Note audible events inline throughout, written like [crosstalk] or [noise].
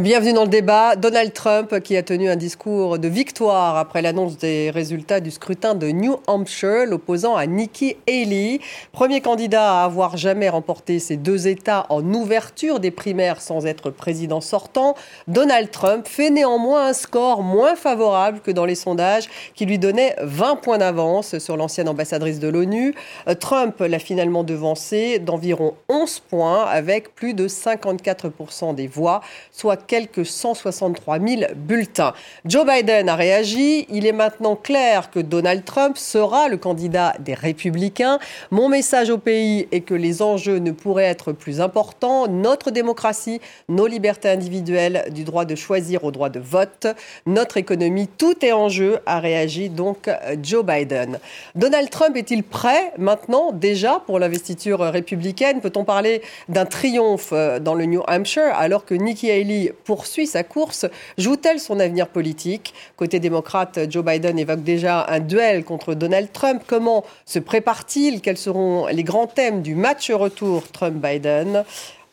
Bienvenue dans le débat. Donald Trump qui a tenu un discours de victoire après l'annonce des résultats du scrutin de New Hampshire, l'opposant à Nikki Haley. Premier candidat à avoir jamais remporté ces deux États en ouverture des primaires sans être président sortant, Donald Trump fait néanmoins un score moins favorable que dans les sondages qui lui donnaient 20 points d'avance sur l'ancienne ambassadrice de l'ONU. Trump l'a finalement devancé d'environ 11 points avec plus de 54% des voix, soit quelques 163 000 bulletins. Joe Biden a réagi. Il est maintenant clair que Donald Trump sera le candidat des républicains. Mon message au pays est que les enjeux ne pourraient être plus importants. Notre démocratie, nos libertés individuelles, du droit de choisir au droit de vote, notre économie, tout est en jeu, a réagi donc Joe Biden. Donald Trump est-il prêt maintenant déjà pour l'investiture républicaine? Peut-on parler d'un triomphe dans le New Hampshire alors que Nikki Haley poursuit sa course, joue-t-elle son avenir politique? Côté démocrate, Joe Biden évoque déjà un duel contre Donald Trump. Comment se prépare-t-il? Quels seront les grands thèmes du match retour Trump-Biden?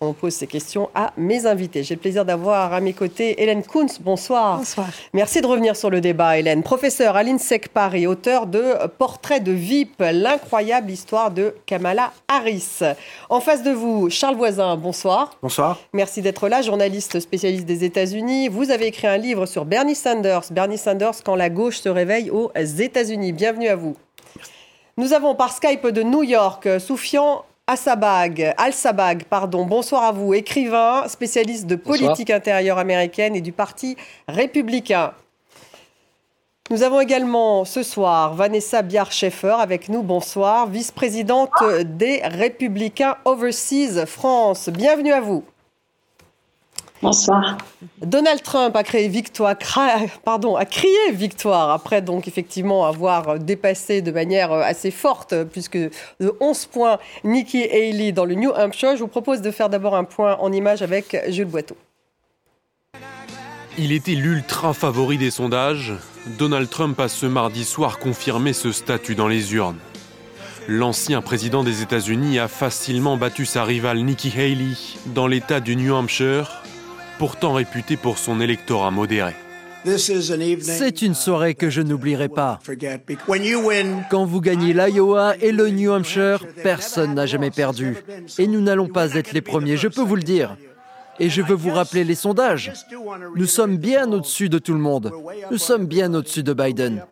On pose ces questions à mes invités. J'ai le plaisir d'avoir à mes côtés Hélène Kuntz. Bonsoir. Bonsoir. Merci de revenir sur le débat, Hélène. Professeur à l'INSEC Paris, auteur de Portrait de VIP, l'incroyable histoire de Kamala Harris. En face de vous, Charles Voisin. Bonsoir. Bonsoir. Merci d'être là, journaliste spécialiste des États-Unis. Vous avez écrit un livre sur Bernie Sanders. Bernie Sanders, quand la gauche se réveille aux États-Unis. Bienvenue à vous. Nous avons par Skype de New York Soufian Al-Sabag, Al-Sabag, pardon. Bonsoir à vous, écrivain, spécialiste de politique intérieure américaine et du Parti républicain. Nous avons également ce soir Vanessa Biard-Schaeffer avec nous. Bonsoir, vice-présidente des Républicains Overseas France. Bienvenue à vous. Bonsoir. Donald Trump a créé victoire, pardon, a crié victoire après donc effectivement avoir dépassé de manière assez forte, puisque de 11 points Nikki Haley dans le New Hampshire. Je vous propose de faire d'abord un point en image avec Jules Boiteau. Il était l'ultra favori des sondages. Donald Trump a ce mardi soir confirmé ce statut dans les urnes. L'ancien président des États-Unis a facilement battu sa rivale Nikki Haley dans l'État du New Hampshire pourtant réputé pour son électorat modéré. C'est une soirée que je n'oublierai pas. Quand vous gagnez l'Iowa et le New Hampshire, personne n'a jamais perdu. Et nous n'allons pas être les premiers, je peux vous le dire. Et je veux vous rappeler les sondages. Nous sommes bien au-dessus de tout le monde. Nous sommes bien au-dessus de Biden.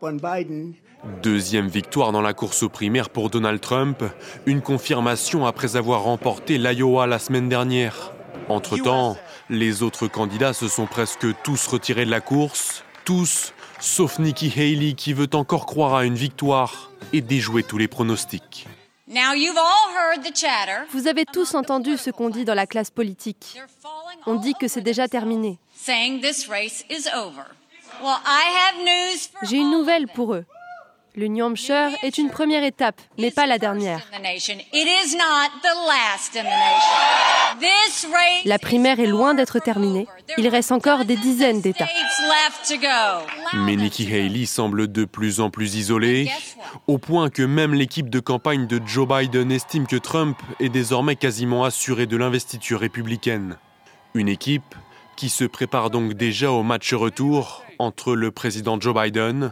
Deuxième victoire dans la course aux primaires pour Donald Trump, une confirmation après avoir remporté l'Iowa la semaine dernière. Entre-temps, les autres candidats se sont presque tous retirés de la course, tous, sauf Nikki Haley qui veut encore croire à une victoire et déjouer tous les pronostics. Vous avez tous entendu ce qu'on dit dans la classe politique. On dit que c'est déjà terminé. J'ai une nouvelle pour eux. Le New Hampshire est une première étape, mais pas la dernière. La primaire est loin d'être terminée. Il reste encore des dizaines d'États. Mais Nikki Haley semble de plus en plus isolée, au point que même l'équipe de campagne de Joe Biden estime que Trump est désormais quasiment assuré de l'investiture républicaine. Une équipe qui se prépare donc déjà au match retour entre le président Joe Biden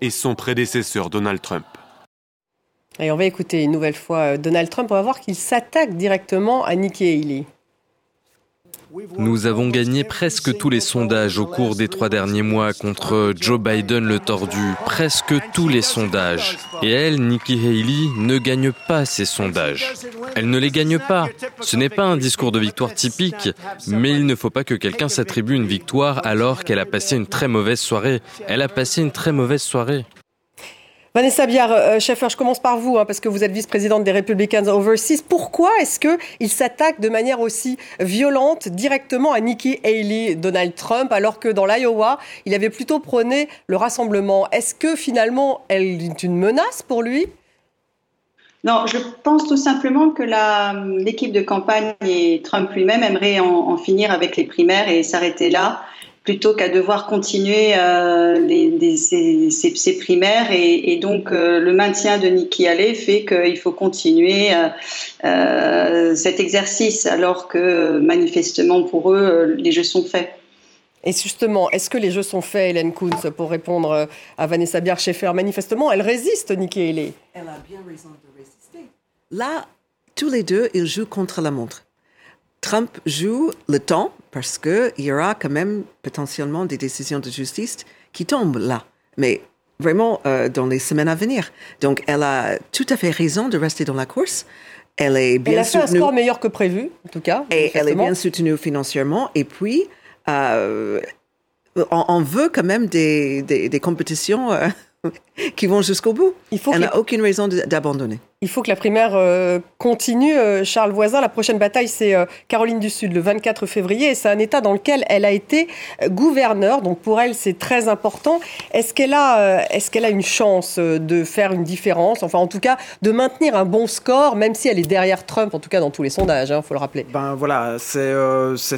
et son prédécesseur Donald Trump. Et on va écouter une nouvelle fois Donald Trump. On va voir qu'il s'attaque directement à Nikki Haley. Nous avons gagné presque tous les sondages au cours des trois derniers mois contre Joe Biden le tordu. Presque tous les sondages. Et elle, Nikki Haley, ne gagne pas ces sondages. Elle ne les gagne pas. Ce n'est pas un discours de victoire typique, mais il ne faut pas que quelqu'un s'attribue une victoire alors qu'elle a passé une très mauvaise soirée. Elle a passé une très mauvaise soirée. Vanessa Biard, euh, Schaeffer, je commence par vous, hein, parce que vous êtes vice-présidente des Republicans Overseas. Pourquoi est-ce qu'il s'attaque de manière aussi violente directement à Nikki Haley, Donald Trump, alors que dans l'Iowa, il avait plutôt prôné le rassemblement? Est-ce que finalement, elle est une menace pour lui? Non, je pense tout simplement que l'équipe de campagne et Trump lui-même aimeraient en, finir avec les primaires et s'arrêter là plutôt qu'à devoir continuer euh, ces, primaires. Et, donc, euh, le maintien de Nikki Haley fait qu'il faut continuer euh, cet exercice, alors que manifestement pour eux, les jeux sont faits. Et justement, est-ce que les jeux sont faits, Hélène Kuntz, pour répondre à Vanessa Bier-Schaeffer Manifestement, elle résiste, Nikki Haley. Elle a bien raison de résister. Là, tous les deux, ils jouent contre la montre. Trump joue le temps parce qu'il y aura quand même potentiellement des décisions de justice qui tombent là. Mais vraiment euh, dans les semaines à venir. Donc, elle a tout à fait raison de rester dans la course. Elle est bien elle a fait un score meilleur que prévu, en tout cas. Et elle est bien soutenue financièrement. Et puis, euh, on, veut quand même des, des, compétitions euh, [laughs] qui vont jusqu'au bout. Il faut Elle n'a aucune raison d'abandonner. Il faut que la primaire euh, continue. Euh, Charles Voisin, la prochaine bataille, c'est euh, Caroline du Sud, le 24 février. Et c'est un État dans lequel elle a été gouverneure. Donc pour elle, c'est très important. Est-ce qu'elle a, est a une chance de faire une différence? Enfin, en tout cas, de maintenir un bon score, même si elle est derrière Trump, en tout cas dans tous les sondages, il hein, faut le rappeler. Ben voilà, c'est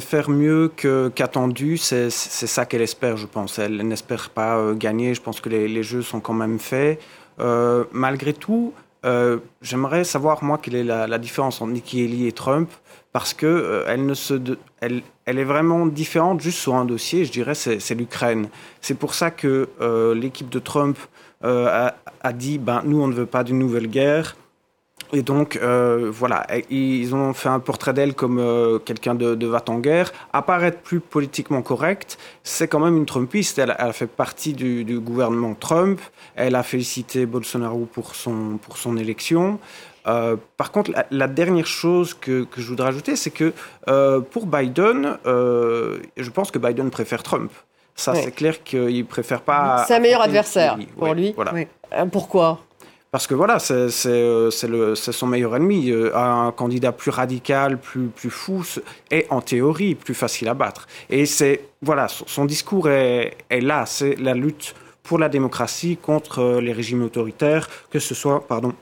faire mieux qu'attendu. c'est ça qu'elle espère, je pense. Elle n'espère pas gagner. Je pense que les, jeux sont quand même faits. malgré tout, euh, j'aimerais savoir, moi, quelle est la, différence entre Nikki Haley et Trump, parce que euh, elle, elle, est vraiment différente juste sur un dossier, je dirais, c'est l'Ukraine. C'est pour ça que euh, l'équipe de Trump a, a, dit, ben, nous, on ne veut pas d'une nouvelle guerre, et donc, euh, voilà, ils ont fait un portrait d'elle comme euh, quelqu'un de, de va en guerre. Apparaître plus politiquement correct, c'est quand même une Trumpiste. Elle, a fait partie du, du, gouvernement Trump. Elle a félicité Bolsonaro pour son, pour son élection. Euh, par contre, la, dernière chose que, que, je voudrais ajouter, c'est que pour Biden, je pense que Biden préfère Trump. Ça, c'est clair qu'il préfère pas. C'est un meilleur adversaire pour lui. Voilà. Pourquoi? Parce que voilà, c'est euh, son meilleur ennemi. Euh, un candidat plus radical, plus, plus fou, est en théorie plus facile à battre. Et c'est voilà, son discours est, est là, c'est la lutte pour la démocratie contre euh, les régimes autoritaires, que ce soit pardon,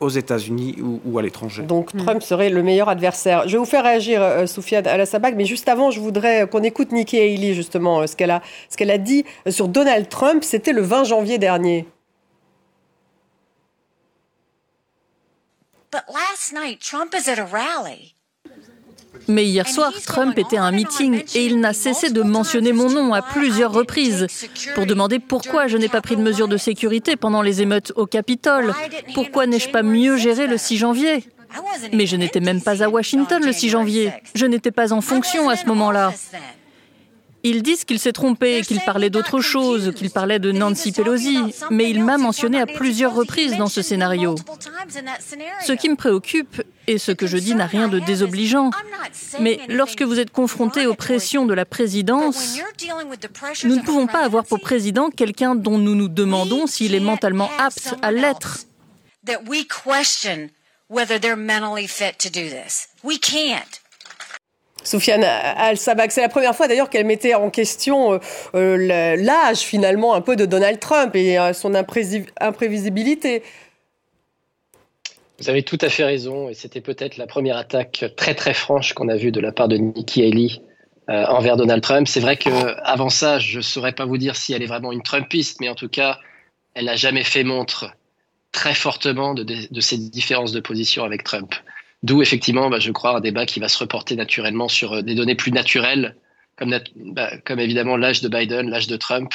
aux États-Unis ou, à l'étranger. Donc Trump serait le meilleur adversaire. Je vais vous faire réagir, euh, Soufiane Alassabag, mais juste avant, je voudrais qu'on écoute Nikki Haley, justement, ce qu'elle a, qu'elle a dit sur Donald Trump. C'était le 20 janvier dernier. Mais hier soir, Trump était à un meeting et il n'a cessé de mentionner mon nom à plusieurs reprises pour demander pourquoi je n'ai pas pris de mesures de sécurité pendant les émeutes au Capitole. Pourquoi n'ai-je pas mieux géré le 6 janvier? Mais je n'étais même pas à Washington le 6 janvier. Je n'étais pas en fonction à ce moment-là. Ils disent qu'il s'est trompé, qu'il parlait d'autre chose, qu'il parlait de Nancy Pelosi, mais il m'a mentionné à plusieurs reprises dans ce scénario. Ce qui me préoccupe, et ce que je dis n'a rien de désobligeant, mais lorsque vous êtes confronté aux pressions de la présidence, nous ne pouvons pas avoir pour président quelqu'un dont nous nous demandons s'il est mentalement apte à l'être. Soufiane Al-Sabak, c'est la première fois d'ailleurs qu'elle mettait en question euh, euh, l'âge finalement un peu de Donald Trump et euh, son imprévisibilité. Vous avez tout à fait raison et c'était peut-être la première attaque très très franche qu'on a vue de la part de Nikki Haley envers Donald Trump. C'est vrai qu'avant ça, je ne saurais pas vous dire si elle est vraiment une Trumpiste, mais en tout cas, elle n'a jamais fait montre très fortement de ses différences de position avec Trump. D'où effectivement, bah, je crois, un débat qui va se reporter naturellement sur euh, des données plus naturelles, comme, bah, comme évidemment l'âge de Biden, l'âge de Trump.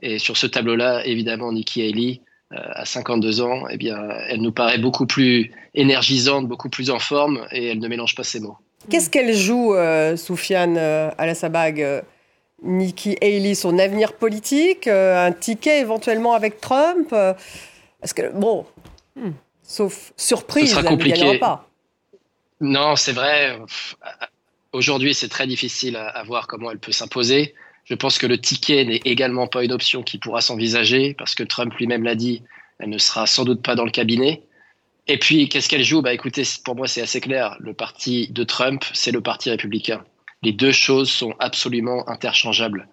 Et sur ce tableau-là, évidemment, Nikki Haley, euh, à 52 ans, eh bien, elle nous paraît beaucoup plus énergisante, beaucoup plus en forme, et elle ne mélange pas ses mots. Qu'est-ce qu'elle joue, euh, Soufiane euh, Alassabag Nikki Haley, son avenir politique, un ticket éventuellement avec Trump Parce que, bon, hmm, sauf surprise, elle ne gagnera pas. Non, c'est vrai. Aujourd'hui, c'est très difficile à, voir comment elle peut s'imposer. Je pense que le ticket n'est également pas une option qui pourra s'envisager parce que Trump lui-même l'a dit, elle ne sera sans doute pas dans le cabinet. Et puis, qu'est-ce qu'elle joue? Bah, écoutez, pour moi, c'est assez clair. Le parti de Trump, c'est le parti républicain. Les deux choses sont absolument interchangeables.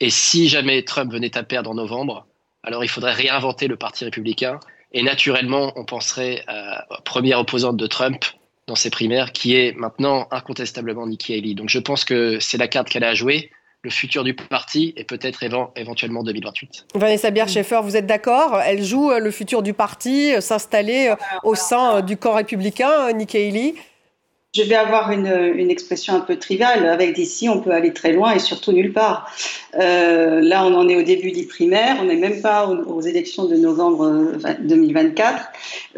Et si jamais Trump venait à perdre en novembre, alors il faudrait réinventer le parti républicain. Et naturellement, on penserait à première opposante de Trump, dans ses primaires, qui est maintenant incontestablement Nikki Haley. Donc je pense que c'est la carte qu'elle a à jouer, le futur du parti et peut-être éventuellement 2028. Vanessa Bier-Schaeffer, vous êtes d'accord? Elle joue euh, le futur du parti, euh, s'installer euh, au sein du camp républicain, Nikki Haley je vais avoir une, une, expression un peu triviale. Avec d'ici, on peut aller très loin et surtout nulle part. Euh, là, on en est au début des primaires. On n'est même pas aux, élections de novembre 2024.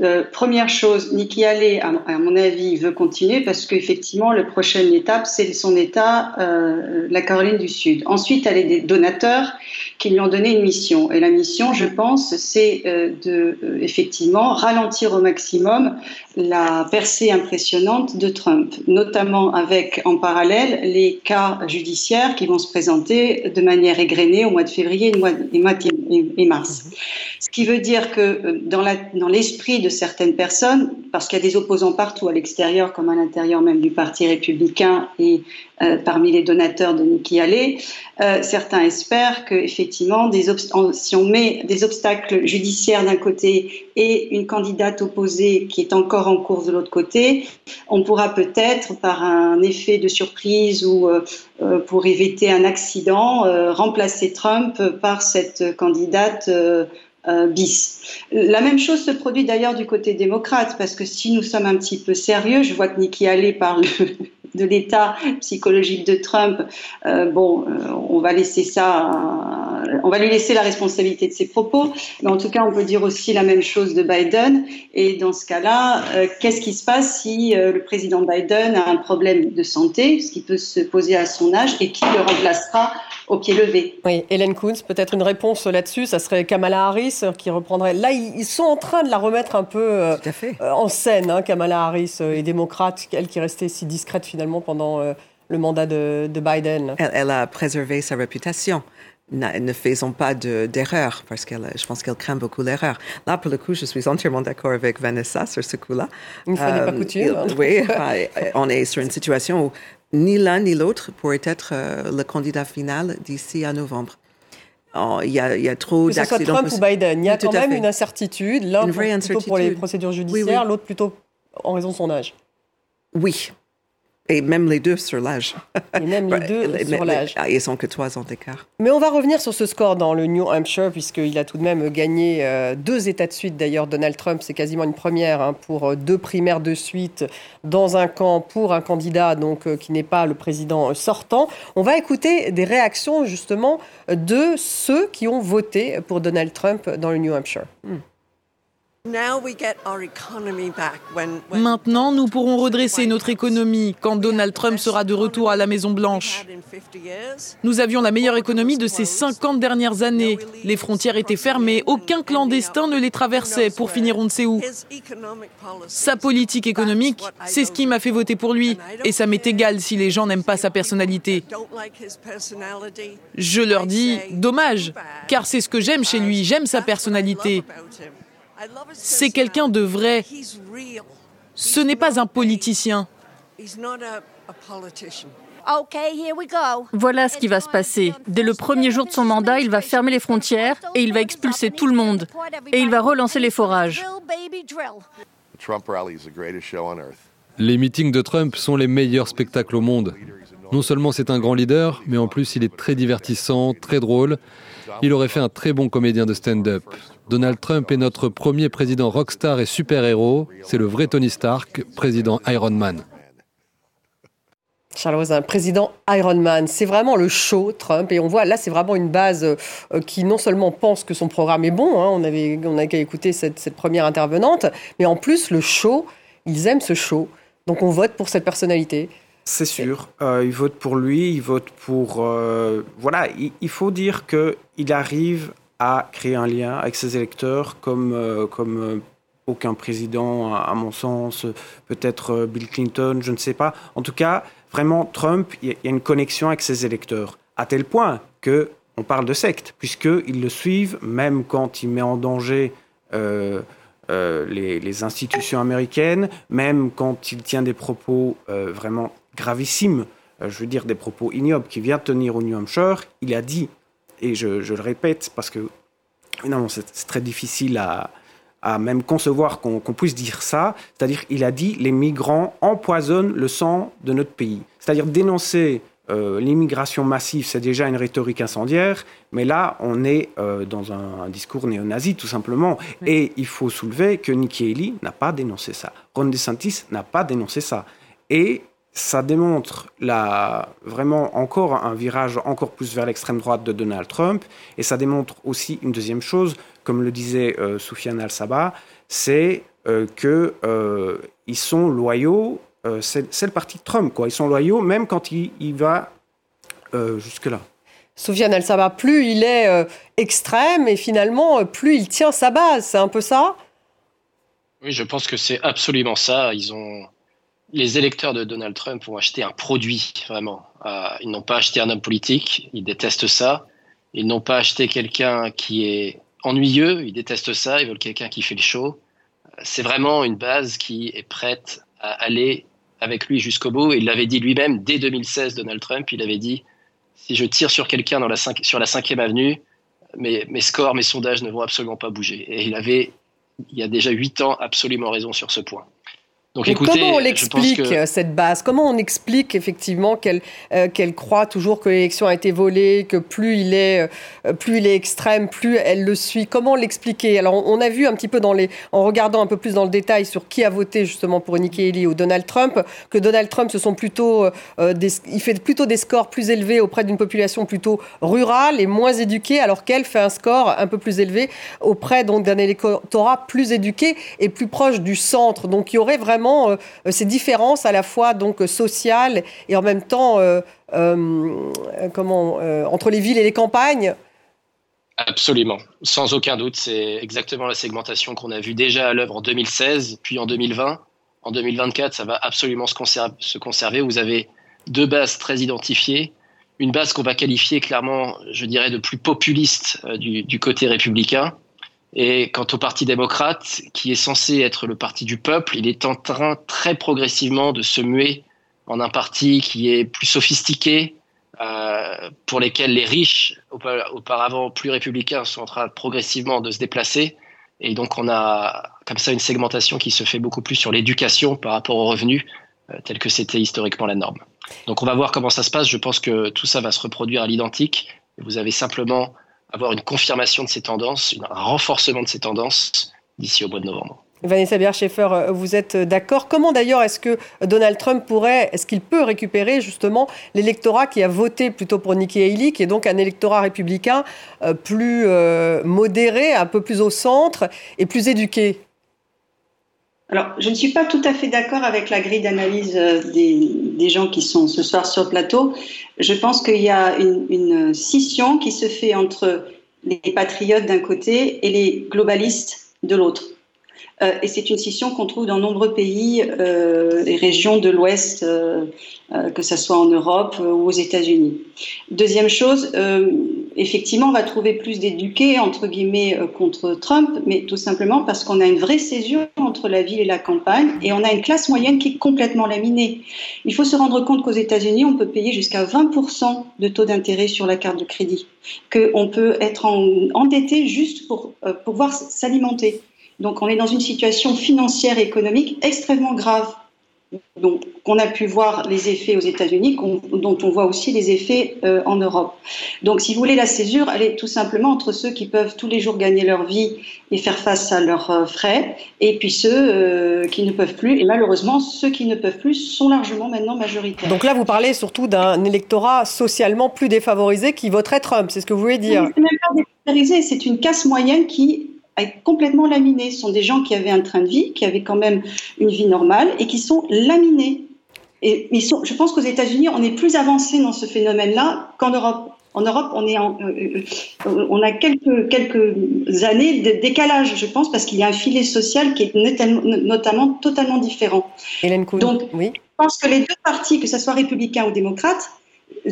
Euh, euh, première chose, Nikki Haley, à, mon avis, veut continuer parce qu'effectivement, la prochaine étape, c'est son État, la Caroline du Sud. Ensuite, elle a des donateurs qui lui ont donné une mission. Et la mission, je pense, c'est euh, de euh, effectivement ralentir au maximum la percée impressionnante de Trump, notamment avec en parallèle les cas judiciaires qui vont se présenter de manière égrenée au mois de février et, mars. Ce qui veut dire que euh, dans l'esprit de certaines personnes, parce qu'il y a des opposants partout à l'extérieur comme à l'intérieur même du Parti républicain et euh, parmi les donateurs de Nikki Haley, euh, certains espèrent que effectivement, des si on met des obstacles judiciaires d'un côté et une candidate opposée qui est encore en cours de l'autre côté, on pourra peut-être, par un effet de surprise ou pour éviter un accident, remplacer Trump par cette candidate bis. La même chose se produit d'ailleurs du côté démocrate, parce que si nous sommes un petit peu sérieux, je vois que Nikki Haley parle de l'état psychologique de Trump. Euh, bon, euh, on va laisser ça, euh, on va lui laisser la responsabilité de ses propos, mais en tout cas, on peut dire aussi la même chose de Biden. Et dans ce cas-là, qu'est-ce qui se passe si le président Biden a un problème de santé, ce qui peut se poser à son âge, et qui le remplacera au pied levé. Oui, Hélène Kunz, peut-être une réponse là-dessus, ça serait Kamala Harris qui reprendrait. Là, ils sont en train de la remettre un peu euh, euh, en scène, hein, Kamala Harris, euh, et démocrate, elle qui restait si discrète finalement pendant le mandat de, Biden. Elle, a préservé sa réputation. Ne, faisons pas d'erreur, parce que je pense qu'elle craint beaucoup l'erreur. Là, pour le coup, je suis entièrement d'accord avec Vanessa sur ce coup-là. Une fois n'est pas coutume. Hein. Oui, [laughs] on est sur une situation où ni l'un ni l'autre pourrait être euh, le candidat final d'ici à novembre. Oh, il, y a, il, y a, trop d'accidents. Que ce soit Trump ou Biden, il y a quand même une incertitude. L'un plutôt pour les procédures judiciaires, l'autre plutôt en raison de son âge. Oui, et même les deux sur l'âge. Et même les [laughs] deux sur l'âge. Ah, ils sont que trois ans d'écart. Mais on va revenir sur ce score dans le New Hampshire, puisqu'il a tout de même gagné euh, deux États de suite. D'ailleurs, Donald Trump, c'est quasiment une première hein, pour euh, deux primaires de suite dans un camp pour un candidat donc euh, qui n'est pas le président sortant. On va écouter des réactions justement de ceux qui ont voté pour Donald Trump dans le New Hampshire. Hmm. Maintenant, nous pourrons redresser notre économie. Quand Donald Trump sera de retour à la Maison-Blanche. Nous avions la meilleure économie de ces 50 dernières années. Les frontières étaient fermées, aucun clandestin ne les traversait. Pour finir on ne sait où. Sa politique économique, c'est ce qui m'a fait voter pour lui, et ça m'est égal si les gens n'aiment pas sa personnalité. Je leur dis, dommage, car c'est ce que j'aime chez lui, j'aime sa personnalité. C'est quelqu'un de vrai. Ce n'est pas un politicien. Voilà ce qui va se passer. Dès le premier jour de son mandat, il va fermer les frontières et il va expulser tout le monde. Et il va relancer les forages. Les meetings de Trump sont les meilleurs spectacles au monde. Non seulement c'est un grand leader, mais en plus il est très divertissant, très drôle. Il aurait fait un très bon comédien de stand-up. Donald Trump est notre premier président rockstar et super-héros. C'est le vrai Tony Stark, président Iron Man. Charles un président Iron Man, c'est vraiment le show Trump et on voit là c'est vraiment une base euh, qui non seulement pense que son programme est bon, hein, on avait on a qu'à écouter cette, cette, première intervenante, mais en plus le show, ils aiment ce show, donc on vote pour cette personnalité. C'est sûr, euh, ils votent pour lui, ils votent pour euh, voilà, il, il, faut dire que il arrive à créer un lien avec ses électeurs comme, euh, comme euh, aucun président, à, mon sens, peut-être euh, Bill Clinton, je ne sais pas. En tout cas, vraiment, Trump, il y, a une connexion avec ses électeurs, à tel point que on parle de secte, puisqu'ils le suivent, même quand il met en danger les, les, institutions américaines, même quand il tient des propos vraiment gravissimes, je veux dire des propos ignobles qu'il vient tenir au New Hampshire, il a dit et je, le répète parce que non, c'est très difficile à, même concevoir qu'on puisse dire ça. C'est-à-dire, il a dit les migrants empoisonnent le sang de notre pays. C'est-à-dire dénoncer euh, l'immigration massive, c'est déjà une rhétorique incendiaire, mais là, on est euh, dans un, discours néo-nazi, tout simplement. Et il faut soulever que Nikki Haley n'a pas dénoncé ça. Ron DeSantis n'a pas dénoncé ça. et ça démontre la, vraiment encore un virage encore plus vers l'extrême droite de Donald Trump. Et ça démontre aussi une deuxième chose, comme le disait euh, Soufiane Al-Saba, c'est euh, qu'ils euh, sont loyaux, euh, c'est le parti de Trump, quoi. Ils sont loyaux même quand il, il va jusque-là. Soufiane Al-Saba, plus il est extrême et finalement plus il tient sa base, c'est un peu ça? Oui, je pense que c'est absolument ça. Ils ont les électeurs de Donald Trump ont acheté un produit, vraiment. Euh, ils n'ont pas acheté un homme politique, ils détestent ça. Ils n'ont pas acheté quelqu'un qui est ennuyeux, ils détestent ça, ils veulent quelqu'un qui fait le show. C'est vraiment une base qui est prête à aller avec lui jusqu'au bout. Il l'avait dit lui-même dès 2016, Donald Trump, il avait dit, si je tire sur quelqu'un sur la cinquième avenue, mes, mes scores, mes sondages ne vont absolument pas bouger. Et il avait, il y a déjà huit ans, absolument raison sur ce point comment on l'explique cette base? Comment on explique effectivement qu'elle euh, qu'elle croit toujours que l'élection a été volée, que plus il est euh, plus il est extrême, plus elle le suit? Comment l'expliquer? Alors on a vu un petit peu dans les en regardant un peu plus dans le détail sur qui a voté justement pour Nikki Haley ou Donald Trump que Donald Trump ce sont plutôt euh, il fait plutôt des scores plus élevés auprès d'une population plutôt rurale et moins éduquée alors qu'elle fait un score un peu plus élevé auprès donc d'un électorat plus éduqué et plus proche du centre. Donc il y aurait vraiment euh, ces différences à la fois donc sociales et en même temps euh, euh, comment entre les villes et les campagnes Absolument, sans aucun doute. C'est exactement la segmentation qu'on a vue déjà à l'œuvre en 2016, puis en 2020. En 2024, ça va absolument se conserver. Se conserver. Vous avez deux bases très identifiées. Une base qu'on va qualifier clairement, je dirais, de plus populiste du côté républicain, et quant au Parti démocrate, qui est censé être le parti du peuple, il est en train très progressivement de se muer en un parti qui est plus sophistiqué, euh, pour lesquels les riches, auparavant plus républicains, sont en train progressivement de se déplacer. Et donc on a comme ça une segmentation qui se fait beaucoup plus sur l'éducation par rapport aux revenus, euh, tel que c'était historiquement la norme. Donc on va voir comment ça se passe. Je pense que tout ça va se reproduire à l'identique. Vous avez simplement avoir une confirmation de ces tendances, un renforcement de ces tendances d'ici au mois de novembre. Vanessa Bier-Schaeffer, euh, vous êtes d'accord Comment d'ailleurs est-ce que Donald Trump pourrait, est-ce qu'il peut récupérer justement l'électorat qui a voté plutôt pour Nikki Haley, qui est donc un électorat républicain euh, plus euh, modéré, un peu plus au centre et plus éduqué? Alors, je ne suis pas tout à fait d'accord avec la grille d'analyse des, des, gens qui sont ce soir sur le plateau. Je pense qu'il y a une, scission qui se fait entre les patriotes d'un côté et les globalistes de l'autre. Euh, et c'est une scission qu'on trouve dans nombreux pays euh, et régions de l'Ouest, euh, euh que ce soit en Europe euh, ou aux États-Unis. Deuxième chose, euh, effectivement, on va trouver plus d'éduqués, entre guillemets, contre Trump, mais tout simplement parce qu'on a une vraie césure entre la ville et la campagne, et on a une classe moyenne qui est complètement laminée. Il faut se rendre compte qu'aux États-Unis, on peut payer jusqu'à 20% de taux d'intérêt sur la carte de crédit, qu'on peut être en, endetté juste pour pouvoir s'alimenter. Donc on est dans une situation financière et économique extrêmement grave. Donc, on a pu voir les effets aux États-Unis, dont on voit aussi les effets euh, en Europe. Donc, si vous voulez, la césure, elle est tout simplement entre ceux qui peuvent tous les jours gagner leur vie et faire face à leurs euh, frais, et puis ceux euh, qui ne peuvent plus. Et malheureusement, ceux qui ne peuvent plus sont largement maintenant majoritaires. Donc là, vous parlez surtout d'un électorat socialement plus défavorisé qui voterait Trump, c'est ce que vous voulez dire? C'est une casse moyenne qui complètement laminés. Ce sont des gens qui avaient un train de vie, qui avaient quand même une vie normale et qui sont laminés. Et ils sont, je pense qu'aux États-Unis, on est plus avancé dans ce phénomène-là qu'en Europe. En Europe, on, est en, euh, euh, on a quelques, quelques années de décalage, je pense, parce qu'il y a un filet social qui est notamment, totalement différent. Hélène Donc, oui. je pense que les deux partis, que ce soit républicains ou démocrates,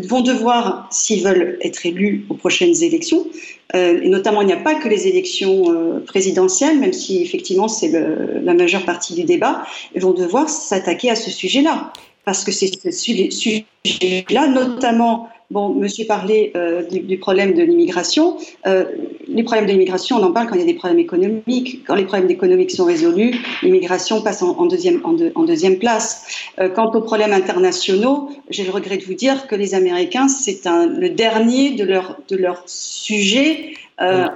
vont devoir, s'ils veulent être élus aux prochaines élections, euh, et notamment il n'y a pas que les élections euh, présidentielles, même si effectivement c'est la majeure partie du débat, vont devoir s'attaquer à ce sujet-là. Parce que c'est ce sujet-là, notamment Bon, monsieur parlait euh, du, problème de l'immigration. Euh, les problèmes de l'immigration, on en parle quand il y a des problèmes économiques. Quand les problèmes économiques sont résolus, l'immigration passe en, deuxième, en, deuxième place. Euh, quant aux problèmes internationaux, j'ai le regret de vous dire que les Américains, c'est le dernier de leur, de leur sujet euh,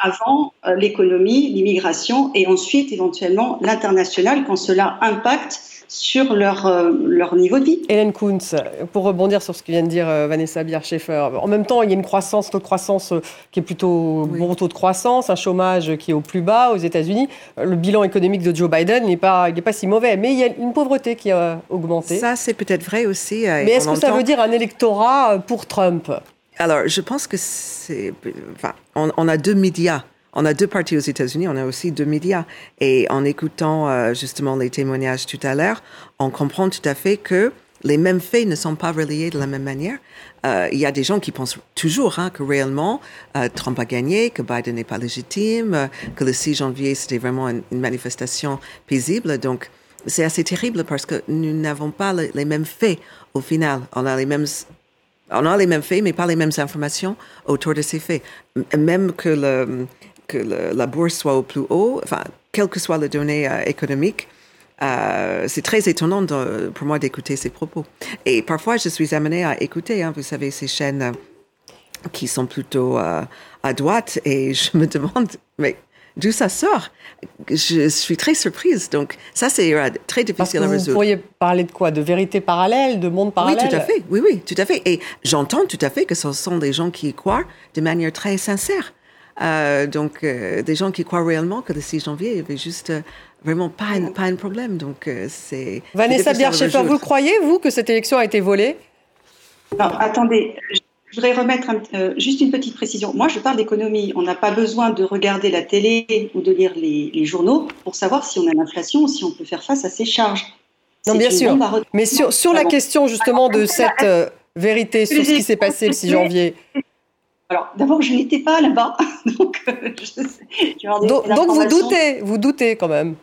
avant l'économie, l'immigration et ensuite éventuellement l'international quand cela impacte sur leur, leur niveau de vie. Hélène Kuntz, pour rebondir sur ce que vient de dire Vanessa Bier-Schaeffer, en même temps, il y a une croissance, taux de croissance qui est plutôt bon taux de croissance, un chômage qui est au plus bas aux États-Unis. Le bilan économique de Joe Biden n'est pas, pas si mauvais, mais il y a une pauvreté qui a augmenté. Ça, c'est peut-être vrai aussi. mais est-ce que ça veut dire un électorat pour Trump? Alors, je pense que c'est. Enfin, on, a deux médias. On a deux partis aux États-Unis, on a aussi deux médias. Et en écoutant euh, justement les témoignages tout à l'heure, on comprend tout à fait que les mêmes faits ne sont pas reliés de la même manière. Euh, il y a des gens qui pensent toujours hein, que réellement euh, Trump a gagné, que Biden n'est pas légitime, que le 6 janvier c'était vraiment une, manifestation paisible. Donc c'est assez terrible parce que nous n'avons pas les mêmes faits au final. On a les mêmes on a les mêmes faits, mais pas les mêmes informations autour de ces faits. Même que, le, que la bourse soit au plus haut, enfin, quelles que soient les données euh, économiques, euh, c'est très étonnant pour moi d'écouter ces propos. Et parfois, je suis amenée à écouter, hein, vous savez, ces chaînes euh, qui sont plutôt à droite, et je me demande, mais d'où ça sort? Je suis très surprise. Donc, ça, c'est euh, très difficile à résoudre. Vous pourriez parler de quoi? De vérité parallèle, de monde parallèle Oui, tout à fait. Oui, oui, tout à fait. Et j'entends tout à fait que ce sont des gens qui y croient de manière très sincère. Euh, donc, euh, des gens qui croient réellement que le 6 janvier, il y avait juste vraiment pas un, pas un problème. Donc, c'est. Vanessa Bier-Schaeffer, vous croyez, vous, que cette élection a été volée? Alors, attendez, je voudrais remettre euh, juste une petite précision. Moi, je parle d'économie. On n'a pas besoin de regarder la télé ou de lire les, journaux pour savoir si on a l'inflation ou si on peut faire face à ces charges. Non, bien sûr. Mais sur, sur la question justement de cette euh, vérité sur ce qui s'est passé le 6 janvier. Alors, d'abord, je n'étais pas là-bas. [laughs] donc, euh, donc, donc vous doutez, vous doutez quand même.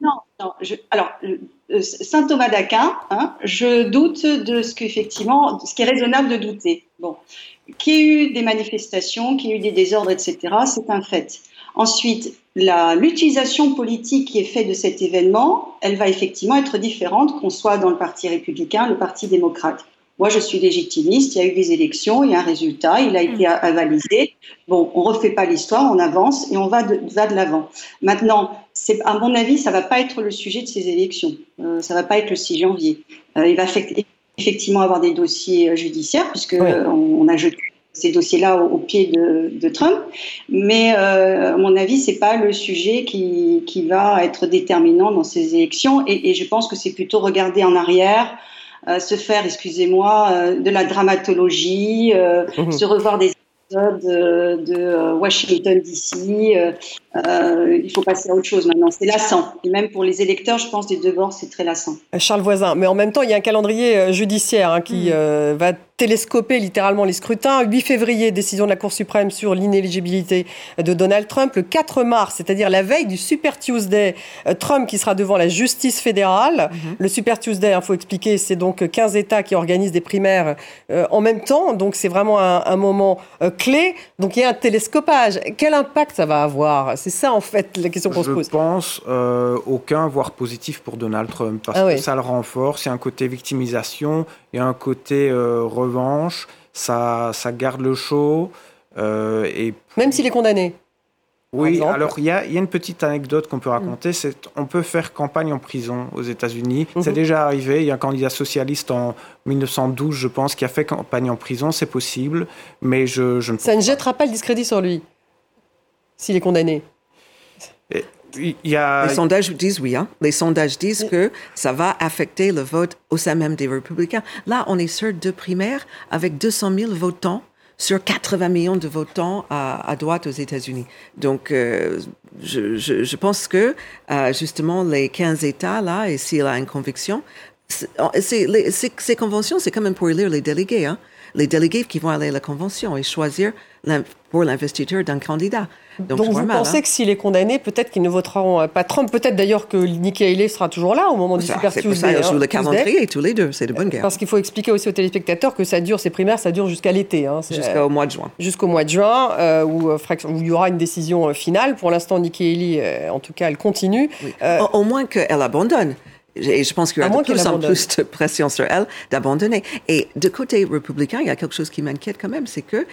Non, non. Je, alors, euh, Saint Thomas d'Aquin, hein, je doute de ce qu'effectivement, ce qui est raisonnable de douter. Bon, qu'il y ait eu des manifestations, qu'il y ait eu des désordres, etc., c'est un fait. Ensuite, l'utilisation politique qui est faite de cet événement, elle va effectivement être différente qu'on soit dans le Parti républicain, le Parti démocrate. Moi, je suis légitimiste. Il y a eu des élections, il y a un résultat, il a été avalisé. Bon, on refait pas l'histoire, on avance et on va de, va de l'avant. Maintenant, c'est, à mon avis, ça va pas être le sujet de ces élections. Euh, ça va pas être le 6 janvier. Euh, il va effectivement avoir des dossiers euh, judiciaires puisque on, a jeté ces dossiers-là au, pied de, de, Trump. Mais euh, à mon avis, c'est pas le sujet qui, qui, va être déterminant dans ces élections. Et, et je pense que c'est plutôt regarder en arrière, euh, se faire, excusez-moi, euh, de la dramatologie, euh, mhm. se revoir des épisodes de Washington DC, euh, il faut passer à autre chose maintenant. C'est lassant. Et même pour les électeurs, je pense, des bords, c'est très lassant. Charles Voisin. Mais en même temps, il y a un calendrier euh, judiciaire hein, qui mm. euh, va télescoper littéralement les scrutins. 8 février, décision de la Cour suprême sur l'inéligibilité de Donald Trump. Le 4 mars, c'est-à-dire la veille du Super Tuesday, Trump qui sera devant la justice fédérale. Mm-hmm. Le Super Tuesday, il hein, faut expliquer, c'est donc 15 États qui organisent des primaires en même temps. Donc c'est vraiment un, un moment clé. Donc il y a un télescopage. Quel impact ça va avoir? C'est ça, en fait, la question qu'on se pose. Je pense euh, aucun, voire positif pour Donald Trump, parce ah que ça le renforce. Il y a un côté victimisation, il y a un côté euh, revanche, ça, ça garde le show. Euh, et Même s'il est condamné oui, alors il y, a, une petite anecdote qu'on peut raconter, c'est on peut faire campagne en prison aux États-Unis. Mhm. C'est déjà arrivé. Il y a un candidat socialiste en 1912, je pense, qui a fait campagne en prison. C'est possible, mais je, je ne. Ça ne jettera pas le discrédit sur lui s'il est condamné Les sondages disent oui. Hein? Les sondages disent que ça va affecter le vote au sein même des républicains. Là, on est sur deux primaires avec 200 000 votants sur 80 millions de votants à, droite aux États-Unis. Donc, euh, je, je, pense que euh, justement les 15 États là, et s'il a une conviction, ces conventions, c'est quand même pour élire les délégués. Hein? Les délégués qui vont aller à la convention et choisir pour l'investiture d'un candidat. Donc, vous pensez hein. que s'il est condamné, peut-être qu'ils ne voteront pas Trump, peut-être d'ailleurs que Nikki Haley sera toujours là au moment du Super Tuesday. C'est ça, sur le calendrier, tous les deux, c'est de bonne guerre. Parce qu'il faut expliquer aussi aux téléspectateurs que ça dure, ces primaires, ça dure jusqu'à l'été. Hein, jusqu'au mois de juin. Jusqu'au mois de juin, euh, où, euh, où, il y aura une décision euh, finale. Pour l'instant, Nikki Haley, en tout cas, elle continue. Au, au moins qu'elle abandonne. Et je pense qu'il y a de plus en plus de [laughs] pression sur elle d'abandonner. Et de côté républicain, il y a quelque chose qui m'inquiète quand même, c'est que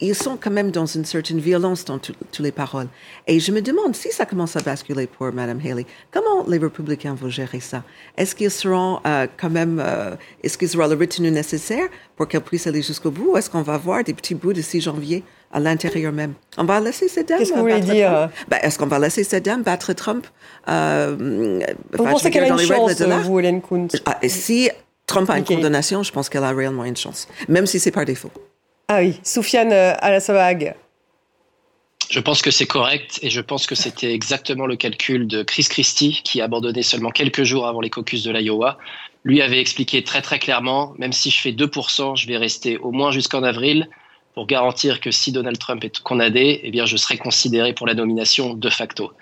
ils sont quand même dans une certaine violence dans toutes les paroles. Et je me demande si ça commence à basculer pour Mme Haley, comment les républicains vont gérer ça? Est-ce qu'ils seront euh, quand même, euh, est-ce qu'ils auront le retenu nécessaire pour qu'elle puisse aller jusqu'au bout ou est-ce qu'on va voir des petits bouts de 6 janvier à l'intérieur même? On va laisser cette dame Qu'est-ce que vous voulez dire ben, Est-ce qu'on va laisser cette dame battre Trump euh, Vous pensez qu'elle a une chance, vous, Hélène Kuntz? Ah, Si Trump a une condamnation, je pense qu'elle a réellement une chance, même si c'est par défaut. Ah oui, Soufiane euh, Alassabag. Je pense que c'est correct et je pense que c'était exactement le calcul de Chris Christie qui a abandonné seulement quelques jours avant les caucus de l'Iowa. Lui avait expliqué très très clairement, même si je fais 2%, je vais rester au moins jusqu'en avril pour garantir que si Donald Trump est condamné, eh bien je serai considéré pour la nomination de facto.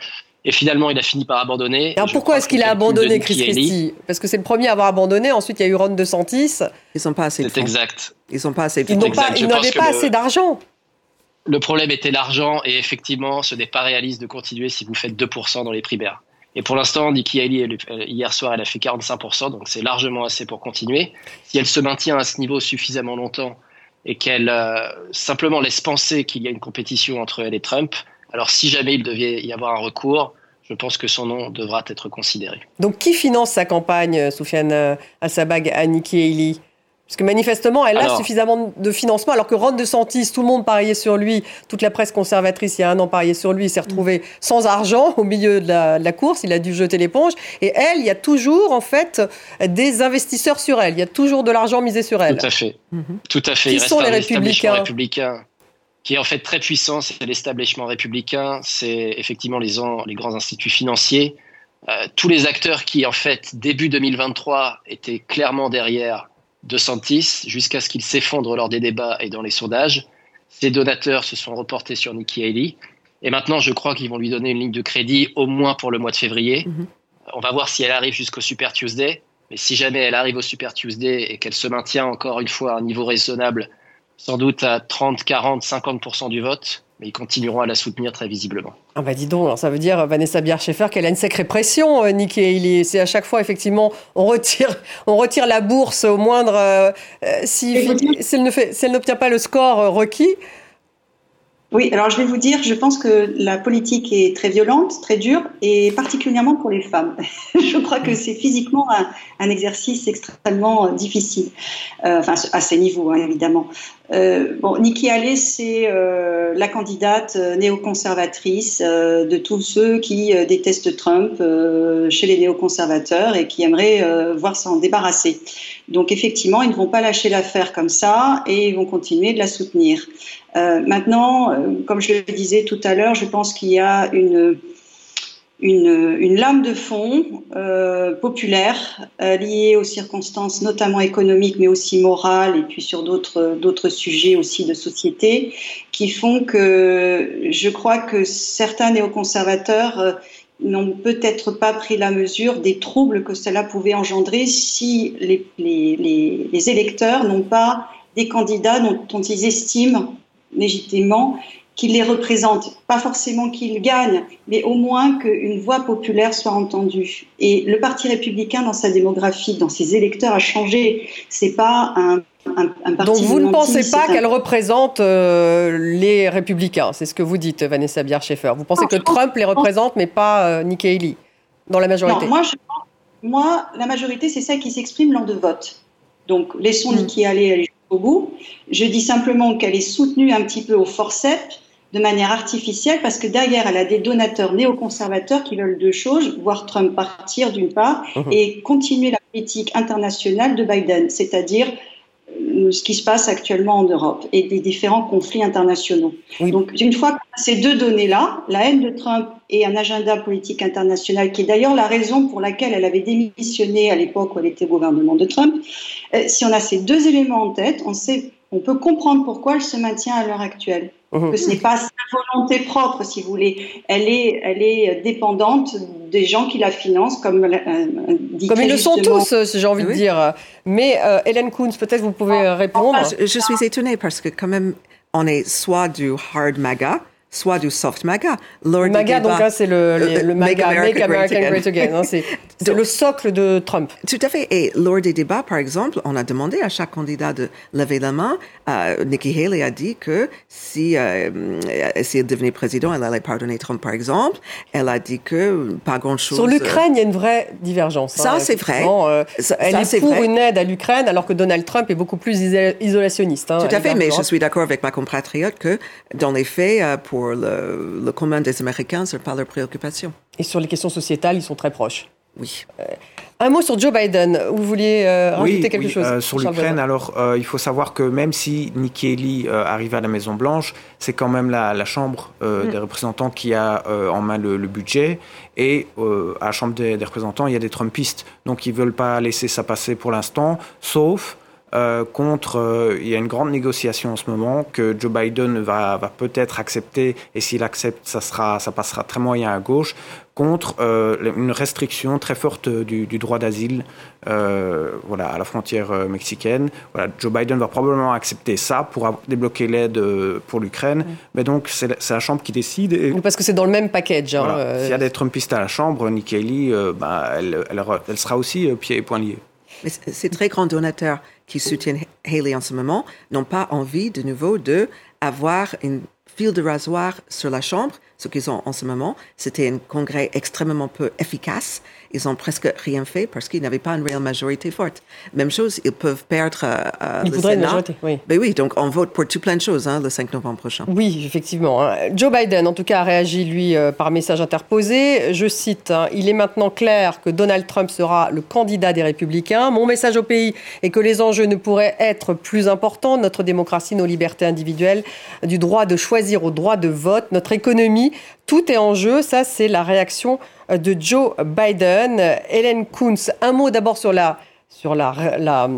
Et finalement, il a fini par abandonner. Alors pourquoi est-ce qu'il a abandonné Chris Christie? Parce que c'est le premier à avoir abandonné. Ensuite, il y a eu Ron DeSantis. Ils sont pas assez. C'est exact. Ils sont pas assez. Ils n'avaient pas, assez d'argent. Le problème était l'argent et effectivement, ce n'est pas réaliste de continuer si vous faites 2% dans les primaires. Et pour l'instant, Nikki Haley, hier soir, elle a fait 45%, donc c'est largement assez pour continuer. Si elle se maintient à ce niveau suffisamment longtemps et qu'elle euh, simplement laisse penser qu'il y a une compétition entre elle et Trump, alors si jamais il devait y avoir un recours, je pense que son nom devra être considéré. Donc qui finance sa campagne, Soufiane euh, Assabag, à Nikki Haley parce que manifestement, elle a suffisamment de financement, alors que Ron DeSantis, tout le monde pariait sur lui, toute la presse conservatrice, il y a un an, pariait sur lui, il s'est retrouvé sans argent au milieu de la, course, il a dû jeter l'éponge. Et elle, il y a toujours, en fait, des investisseurs sur elle, il y a toujours de l'argent misé sur elle. Tout à fait. Mhm. Tout à fait. Qui sont les républicains? Qui est en fait très puissant, c'est l'establishment républicain, c'est effectivement les, les, grands instituts financiers. Euh, tous les acteurs qui, en fait, début 2023, étaient clairement derrière De Santis, jusqu'à ce qu'ils s'effondrent lors des débats et dans les sondages. Ces donateurs se sont reportés sur Nikki Haley. Et maintenant, je crois qu'ils vont lui donner une ligne de crédit au moins pour le mois de février. Mm-hmm. On va voir si elle arrive jusqu'au Super Tuesday. Mais si jamais elle arrive au Super Tuesday et qu'elle se maintient encore une fois à un niveau raisonnable sans doute à 30, 40, 50% du vote, mais ils continueront à la soutenir très visiblement. Ah bah dis donc, ça veut dire Vanessa Bier-Schaeffer qu'elle a une sacrée pression, euh, Nikki Haley. C'est à chaque fois, effectivement, on retire, [laughs] on retire la bourse au moindre... Euh, euh, si, si, elle n'obtient pas le score requis, oui, alors je vais vous dire, je pense que la politique est très violente, très dure, et particulièrement pour les femmes. [laughs] je crois que c'est physiquement un, exercice extrêmement euh, difficile, euh, enfin à ces niveaux, hein, évidemment. Euh, bon, Nikki Haley, c'est la candidate néoconservatrice de tous ceux qui détestent Trump chez les néoconservateurs et qui aimeraient voir s'en débarrasser. Donc effectivement, ils ne vont pas lâcher l'affaire comme ça et ils vont continuer de la soutenir. Euh, maintenant, euh, comme je le disais tout à l'heure, je pense qu'il y a une, lame de fond euh, populaire liée aux circonstances notamment économiques, mais aussi morales, et puis sur d'autres sujets aussi de société, qui font que je crois que certains néoconservateurs n'ont peut-être pas pris la mesure des troubles que cela pouvait engendrer si les, électeurs n'ont pas des candidats dont ils estiment légitimement qu'il les représente. Pas forcément qu'il gagne, mais au moins qu'une voix populaire soit entendue. Et le Parti républicain, dans sa démographie, dans ses électeurs, a changé. C'est pas un, un, parti. Donc vous ne pensez pas qu'elle représente euh, les républicains C'est ce que vous dites, Vanessa Bier-Schaeffer. Vous pensez que Trump les représente, mais pas euh, Nikki Haley, dans la majorité? non, moi, je, moi, la majorité, c'est celle qui s'exprime lors de vote. Donc laissons mm. Nikki aller au bout. Je dis simplement qu'elle est soutenue un petit peu au forceps de manière artificielle parce que derrière, elle a des donateurs néoconservateurs qui veulent deux choses, voir Trump partir d'une part mhm. et continuer la politique internationale de Biden, c'est-à-dire ce qui se passe actuellement en Europe et des différents conflits internationaux. Donc, une fois ces deux données-là, la haine de Trump et un agenda politique international, qui est d'ailleurs la raison pour laquelle elle avait démissionné à l'époque où elle était au gouvernement de Trump, euh, si on a ces deux éléments en tête, on, sait, on peut comprendre pourquoi elle se maintient à l'heure actuelle. Mmh. Que ce n'est pas sa volonté propre, si vous voulez. Elle est, elle est dépendante des gens qui la financent, comme euh, dit Comme ils le sont tous, euh, j'ai envie de dire. Mais Hélène Koons, peut-être vous pouvez ah, répondre. je, je, suis étonnée parce que quand même, on est soit du hard MAGA, soit du soft MAGA. Lord MAGA, donc là, c'est le, le, MAGA, Make America, Great Again. Hein, C'est le socle de Trump. Tout à fait. Et lors des débats, par exemple, on a demandé à chaque candidat de lever la main. Euh, Nikki Haley a dit que si, euh, si elle devenait président, elle allait pardonner Trump, par exemple. Elle a dit que pas grand-chose. Sur l'Ukraine, il y a une vraie divergence. Ça, hein, c'est vrai. Euh, Ça, elle ça, est pour vrai. une aide à l'Ukraine, alors que Donald Trump est beaucoup plus iso- isolationniste. hein, Tout à à fait, mais je suis d'accord avec ma compatriote que, dans les faits, euh, pour le, le commun des Américains, ce n'est pas leur préoccupation. Et sur les questions sociétales, ils sont très proches. Oui. Un mot sur Joe Biden. Vous vouliez euh, rajouter oui, quelque oui, chose euh, sur l'Ukraine, alors euh, il faut savoir que même si Nikki Haley euh, arrive à la Maison Blanche, c'est quand même la, la Chambre euh, Mm. des représentants qui a euh, en main le, le budget. Et euh, à la Chambre des, des représentants, il y a des Trumpistes. Donc ils veulent pas laisser ça passer pour l'instant, sauf euh, contre, euh, il y a une grande négociation en ce moment que Joe Biden va, va peut-être accepter, et s'il accepte, ça, sera, ça passera très moyen à gauche, contre euh, une restriction très forte du, du droit d'asile euh, voilà, à la frontière euh, mexicaine. Voilà, Joe Biden va probablement accepter ça pour débloquer l'aide euh, pour l'Ukraine. Mais donc, c'est la, Chambre qui décide. Et, Parce que c'est dans le même package. hein, voilà, euh, S'il y a des Trumpistes à la Chambre, Nikki Haley, euh, bah, elle, elle, elle sera aussi euh, pieds et poings liés. Mais ces très grands donateurs qui soutiennent Haley en ce moment n'ont pas envie de nouveau de avoir une fil de rasoir sur la Chambre. Ce qu'ils ont en ce moment, c'était un congrès extrêmement peu efficace. Ils ont presque rien fait parce qu'ils n'avaient pas une réelle majorité forte. Même chose, ils peuvent perdre euh, euh, Il le faudrait une Sénat. majorité, oui. Ben oui, donc on vote pour tout plein de choses hein, le 5 novembre prochain. Oui, effectivement. hein. Joe Biden, en tout cas, a réagi, lui, euh, par message interposé. Je cite, hein, Il est maintenant clair que Donald Trump sera le candidat des républicains. Mon message au pays est que les enjeux ne pourraient être plus importants. Notre démocratie, nos libertés individuelles, du droit de choisir au droit de vote, notre économie, tout est en jeu. Ça, c'est la réaction de Joe Biden. Hélène Kuntz, un mot d'abord sur la sur la, la,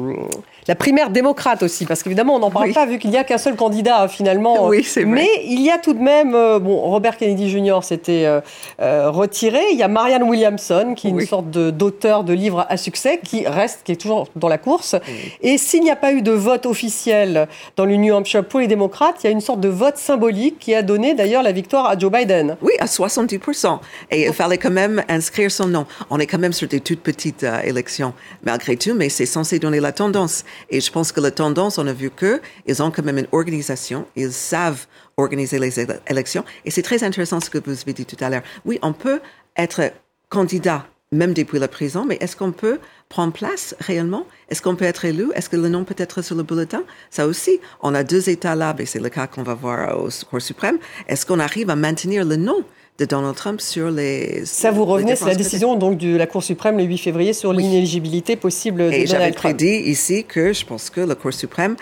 la primaire démocrate aussi, parce qu'évidemment, on n'en parle Oui. pas vu qu'il n'y a qu'un seul candidat hein, finalement. Oui, c'est vrai. Mais il y a tout de même, euh, bon, Robert Kennedy Jr. s'était euh, euh, retiré. Il y a Marianne Williamson, qui est une sorte de- d'auteur de livres à succès, qui reste, qui est toujours dans la course. Et s'il n'y a pas eu de vote officiel dans le New Hampshire pour les démocrates, il y a une sorte de vote symbolique qui a donné d'ailleurs la victoire à Joe Biden. Oui, à 70%. Et il fallait quand même inscrire son nom. On est quand même sur des toutes petites euh, élections, malgré mais c'est censé donner la tendance. Et je pense que la tendance, on a vu que ils ont quand même une organisation, ils savent organiser les éle- élections. Et c'est très intéressant ce que vous avez dit tout à l'heure. Oui, on peut être candidat même depuis la prison, mais est-ce qu'on peut prendre place réellement? Est-ce qu'on peut être élu? Est-ce que le nom peut être sur le bulletin? Ça aussi, on a deux États là, et c'est le cas qu'on va voir au Cour suprême. Est-ce qu'on arrive à maintenir le nom de Donald Trump sur les... Ça vous revenez, c'est la décision donc de la Cour suprême le 8 février sur l'inéligibilité possible de Et j'avais Donald Trump. prédit ici que je pense que la Cour suprême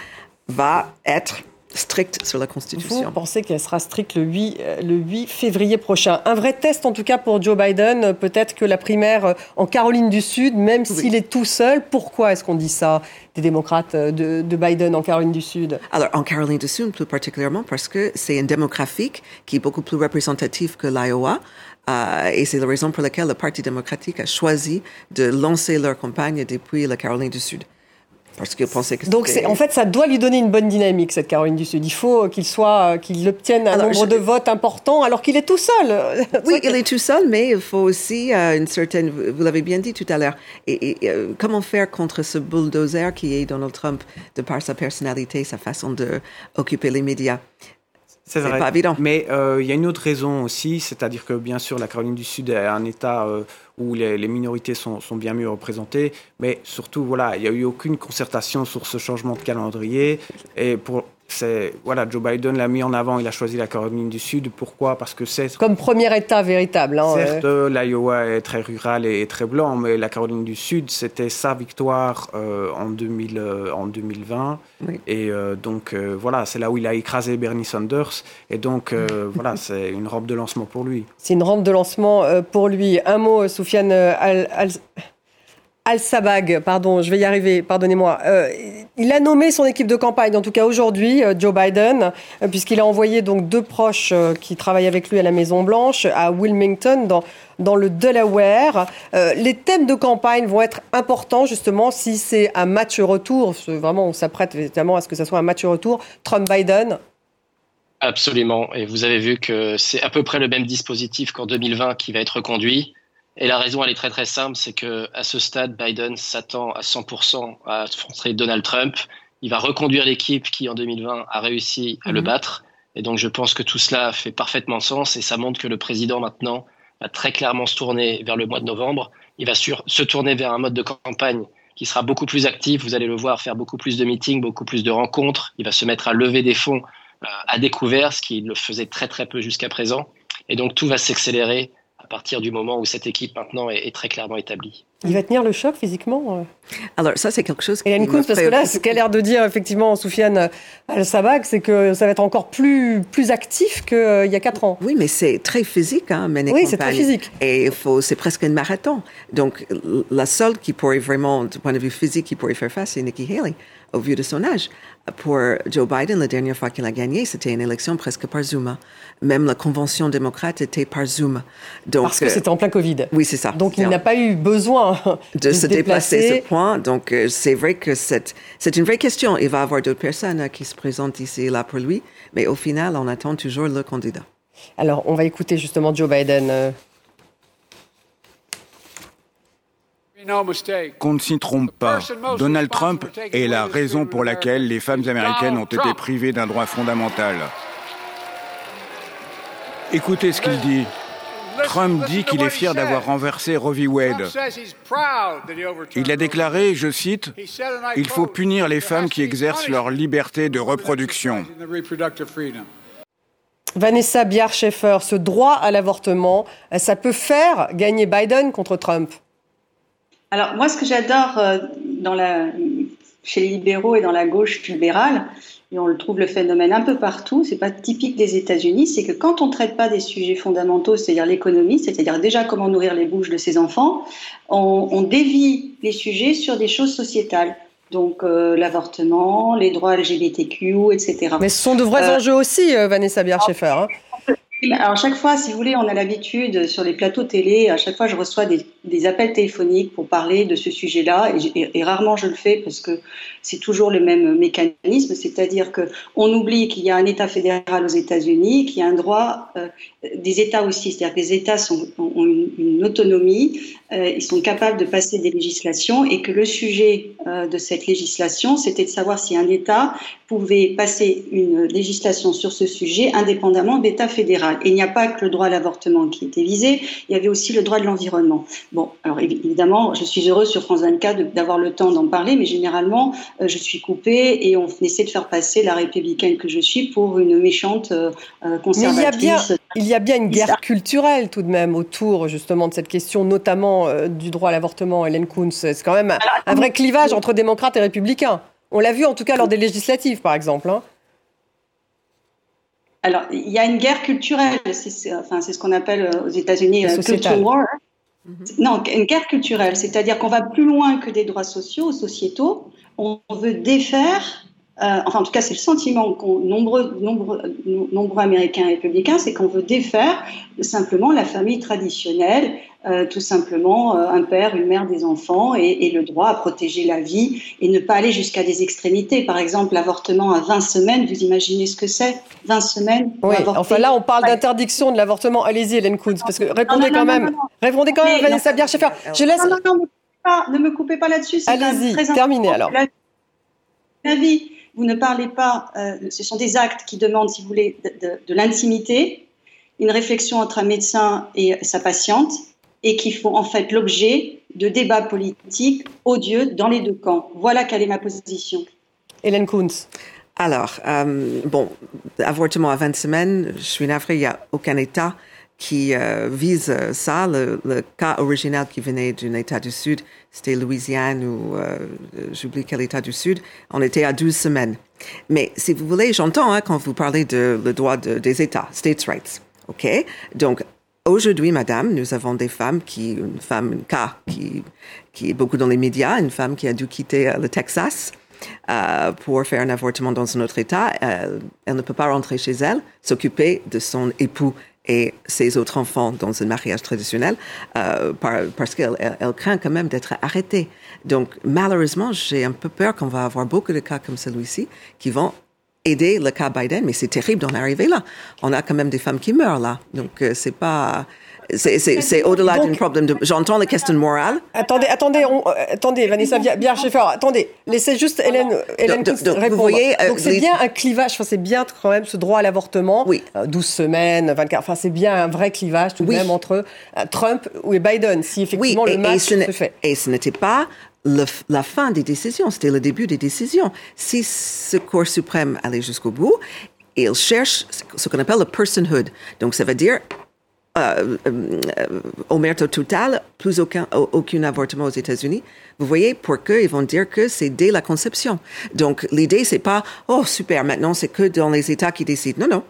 va être stricte sur la Vous Constitution. pensez qu'elle sera stricte le 8, euh, le 8 février prochain. Un vrai test en tout cas pour Joe Biden. Euh, Peut-être que la primaire euh, en Caroline du Sud, même s'il est tout seul, pourquoi est-ce qu'on dit ça des démocrates de, de Biden en Caroline du Sud? Alors, en Caroline du Sud, plus particulièrement, parce que c'est un démographique qui est beaucoup plus représentatif que l'Iowa. Euh, et c'est la raison pour laquelle le Parti démocratique a choisi de lancer leur campagne depuis la Caroline du Sud. Parce qu'ils pensaient que Donc en fait, ça doit lui donner une bonne dynamique cette Caroline du Sud. Il faut qu'il soit, euh, qu'il obtienne un Alors, nombre je- de votes important, alors qu'il est tout seul. [laughs] Oui, il est tout seul, mais il faut aussi euh, une certaine, vous l'avez bien dit tout à l'heure, et, et, euh, comment faire contre ce bulldozer qui est Donald Trump de par sa personnalité, sa façon de occuper les médias? C'est vrai. pas évident. Mais euh, il y a une autre raison aussi, c'est-à-dire que bien sûr la Caroline du Sud est un État euh, où les, les minorités sont, sont bien mieux représentées, mais surtout voilà, il n'y a eu aucune concertation sur ce changement de calendrier. Et pour c'est voilà, Joe Biden l'a mis en avant, il a choisi la Caroline du Sud. Pourquoi? Parce que c'est Comme premier État véritable. hein. Certes, euh, l'Iowa est très rural et, et très blanc, mais la Caroline du Sud, c'était sa victoire euh, en, 2000, euh, en 2020. Oui. Et euh, donc, voilà, c'est là où il a écrasé Bernie Sanders. Et donc, [laughs] voilà, c'est une rampe de lancement pour lui. C'est une rampe de lancement pour lui. Un mot, Soufiane Al, Al- Al-Sabag, pardon, je vais y arriver, pardonnez-moi. Euh, il a nommé son équipe de campagne, en tout cas aujourd'hui, euh, Joe Biden, euh, puisqu'il a envoyé donc deux proches qui travaillent avec lui à la Maison Blanche, à Wilmington, dans, dans le Delaware. Les thèmes de campagne vont être importants, justement, si c'est un match retour. Vraiment, on s'apprête évidemment à ce que ce soit un match retour. Trump-Biden. Absolument. Et vous avez vu que c'est à peu près le même dispositif qu'en 2020 qui va être conduit. Et la raison, elle est très très simple, c'est que à ce stade, Biden s'attend à 100% à affronter Donald Trump. Il va reconduire l'équipe qui, en 2020, a réussi à le mhm. battre. Et donc, je pense que tout cela fait parfaitement sens et ça montre que le président, maintenant, va très clairement se tourner vers le mois de novembre. Il va sur, se tourner vers un mode de campagne qui sera beaucoup plus actif. Vous allez le voir faire beaucoup plus de meetings, beaucoup plus de rencontres. Il va se mettre à lever des fonds euh, à découvert, ce qui le faisait très très peu jusqu'à présent. Et donc, tout va s'accélérer à partir du moment où cette équipe maintenant est, très clairement établie. Il va tenir le choc physiquement euh? Alors ça, c'est quelque chose. Et Yann Koun, parce que là, ce qu'a l'air de dire effectivement Soufiane Al-Sabak, c'est que ça va être encore plus, plus actif qu'il euh, y a quatre ans. Oui, mais c'est très physique, hein, mener Oui, c'est très physique. Et faut, c'est presque un marathon. Donc, la seule qui pourrait vraiment, du point de vue physique, qui pourrait faire face, c'est Nikki Haley, au vu de son âge. Pour Joe Biden, la dernière fois qu'il a gagné, c'était une élection presque par Zoom. Même la convention démocrate était par Zoom. Donc, Parce que c'était en plein Covid. Oui, c'est ça. Donc il n'a pas eu besoin [laughs] de, se déplacer. ce point. Donc euh, c'est vrai que c'est une vraie question. Il va y avoir d'autres personnes euh, qui se présentent ici et là pour lui, mais au final, on attend toujours le candidat. Alors, on va écouter justement Joe Biden. Euh. Qu'on ne s'y trompe pas. Donald Trump est la raison pour laquelle les femmes américaines ont été privées d'un droit fondamental. Écoutez ce qu'il dit. Trump dit qu'il est fier d'avoir renversé Roe v. Wade. Il a déclaré, je cite, Il faut punir les femmes qui exercent leur liberté de reproduction. Vanessa Biar-Schaeffer, ce droit à l'avortement, ça peut faire gagner Biden contre Trump Alors moi, ce que j'adore euh, chez les libéraux et dans la gauche libérale, et on le trouve le phénomène un peu partout, c'est pas typique des États-Unis, c'est que quand on ne traite pas des sujets fondamentaux, c'est-à-dire l'économie, c'est-à-dire déjà comment nourrir les bouches de ses enfants, on, dévie les sujets sur des choses sociétales. Donc euh, l'avortement, les droits LGBTQ, etc. Mais ce sont de vrais euh, enjeux aussi, euh, Vanessa Bier-Schaeffer. Hein. Alors, chaque fois, si vous voulez, on a l'habitude sur les plateaux télé, à chaque fois, je reçois des, appels téléphoniques pour parler de ce sujet-là, et, rarement je le fais parce que c'est toujours le même mécanisme, c'est-à-dire qu'on oublie qu'il y a un État fédéral aux États-Unis, qu'il y a un droit euh, des États aussi, c'est-à-dire que les États ont une, autonomie, euh, ils sont capables de passer des législations, et que le sujet euh, de cette législation, c'était de savoir si un État pouvait passer une législation sur ce sujet indépendamment de l'État fédéral. Et il n'y a pas que le droit à l'avortement qui était visé, il y avait aussi le droit de l'environnement. Bon, alors évidemment, je suis heureuse sur France 24 d'avoir le temps d'en parler, mais généralement, euh, je suis coupée et on essaie de faire passer la républicaine que je suis pour une méchante conservatrice. Euh, mais il y, a bien, il y a bien une guerre culturelle tout de même autour justement de cette question, notamment euh, du droit à l'avortement, Hélène Kuntz. C'est quand même un, vrai clivage entre démocrates et républicains. On l'a vu en tout cas lors des législatives, par exemple. Hein. Alors, il y a une guerre culturelle, c'est enfin, ce qu'on appelle aux États-Unis culture war. Mhm. Non, une guerre culturelle, c'est-à-dire qu'on va plus loin que des droits sociaux, sociétaux. On veut défaire euh, enfin, en tout cas, c'est le sentiment qu'ont nombreux, nombreux, nombreux Américains républicains, c'est qu'on veut défaire simplement la famille traditionnelle, euh, tout simplement euh, un père, une mère, des enfants, et, le droit à protéger la vie et ne pas aller jusqu'à des extrémités. Par exemple, l'avortement à 20 semaines, vous imaginez ce que c'est 20 semaines Oui, enfin là, on parle d'interdiction de l'avortement. Allez-y, Hélène Kuntz, parce que répondez quand même. répondez quand même, Vanessa Bier-Schaeffer. Je laisse. Non, non, non, ne me coupez pas là-dessus. Allez-y, terminez alors. Vie vous ne parlez pas, euh, ce sont des actes qui demandent, si vous voulez, de, l'intimité, une réflexion entre un médecin et sa patiente, et qui font en fait l'objet de débats politiques odieux dans les deux camps. Voilà quelle est ma position. Hélène Kuntz. Alors, euh, bon, avortement à 20 semaines, je suis navrée, il n'y a aucun État qui euh, vise ça. Le, cas original qui venait d'un État du Sud, c'était Louisiane ou euh, j'oublie quel État du Sud. On était à 12 semaines. Mais si vous voulez, j'entends hein, quand vous parlez de le droit des États, states' rights. OK? Donc, aujourd'hui, madame, nous avons des femmes qui, une femme, un cas qui, qui est beaucoup dans les médias, une femme qui a dû quitter euh, le Texas. pour faire un avortement dans un autre État, elle ne peut pas rentrer chez elle, s'occuper de son époux et ses autres enfants dans un mariage traditionnel euh, parce qu'elle elle, craint quand même d'être arrêtée. Donc malheureusement, j'ai un peu peur qu'on va avoir beaucoup de cas comme celui-ci qui vont aider le cas Biden, mais c'est terrible d'en arriver là. On a quand même des femmes qui meurent là, donc euh, c'est pas c'est au-delà d'un problème de. J'entends la question morale. Attendez, attendez, on, euh, attendez, Vanessa bien Schaeffer, attendez, laissez juste Hélène, Hélène donc, répondre. Vous voyez, euh, donc c'est bien un clivage, enfin, c'est bien quand même ce droit à l'avortement. Oui. 12 euh, semaines, 24, enfin c'est bien un vrai clivage tout de même entre Trump et Biden, si effectivement le match se fait. Et ce n'était pas la fin des décisions, c'était le début des décisions. Si ce Cour suprême allait jusqu'au bout, il cherche ce qu'on appelle le personhood. Donc ça veut dire euh, euh, au mérite total, plus aucun, aucun avortement aux États-Unis. Vous voyez, pour ils vont dire que c'est dès la conception. Donc, l'idée, c'est pas, oh, super, maintenant, c'est que dans les États qui décident. Non, non.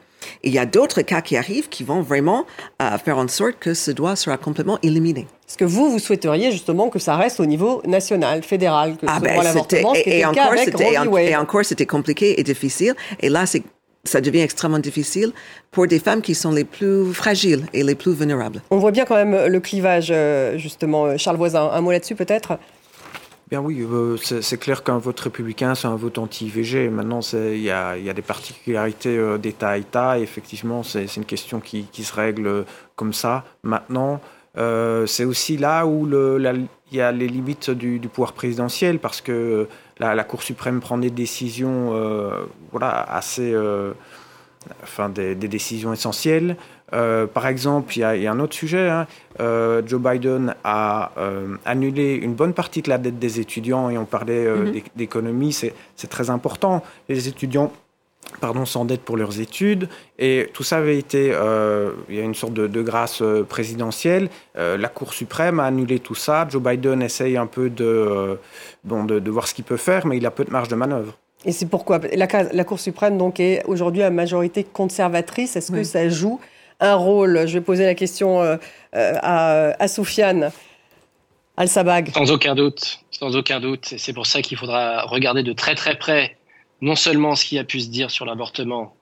Il y a d'autres cas qui arrivent qui vont vraiment euh, faire en sorte que ce droit sera complètement éliminé. Est-ce que vous, vous souhaiteriez justement que ça reste au niveau national, fédéral, que ah ce ben, droit à l'avortement, et, et, et encore, c'était compliqué et difficile. Et là, c'est ça devient extrêmement difficile pour des femmes qui sont les plus fragiles et les plus vulnérables. On voit bien quand même le clivage, euh, justement. Euh, Charles Voisin, un mot là-dessus peut-être? Bien oui, euh, c'est clair qu'un vote républicain, c'est un vote anti-IVG. Maintenant, il y, a, des particularités d'État à État. Et effectivement, c'est une question qui, se règle comme ça. Maintenant, c'est aussi là où il y a les limites du, du pouvoir présidentiel, parce que la, Cour suprême prend des décisions euh, voilà, assez. Euh, enfin, des, décisions essentielles. Euh, par exemple, il y, a un autre sujet. Hein. Joe Biden a annulé une bonne partie de la dette des étudiants et on parlait mm-hmm. d'économie, c'est très important. Les étudiants pardon, s'endettent pour leurs études. Et tout ça avait été, euh, il y a une sorte de, grâce euh, présidentielle. Euh, la Cour suprême a annulé tout ça. Joe Biden essaye un peu de, bon, de, voir ce qu'il peut faire, mais il a peu de marge de manœuvre. Et c'est pourquoi la, la, Cour suprême donc est aujourd'hui à majorité conservatrice. Est-ce que ça joue un rôle? Je vais poser la question à, à Soufiane. Al-Sabag. Sans aucun doute, sans aucun doute. C'est pour ça qu'il faudra regarder de très très près non seulement ce qui a pu se dire sur l'avortement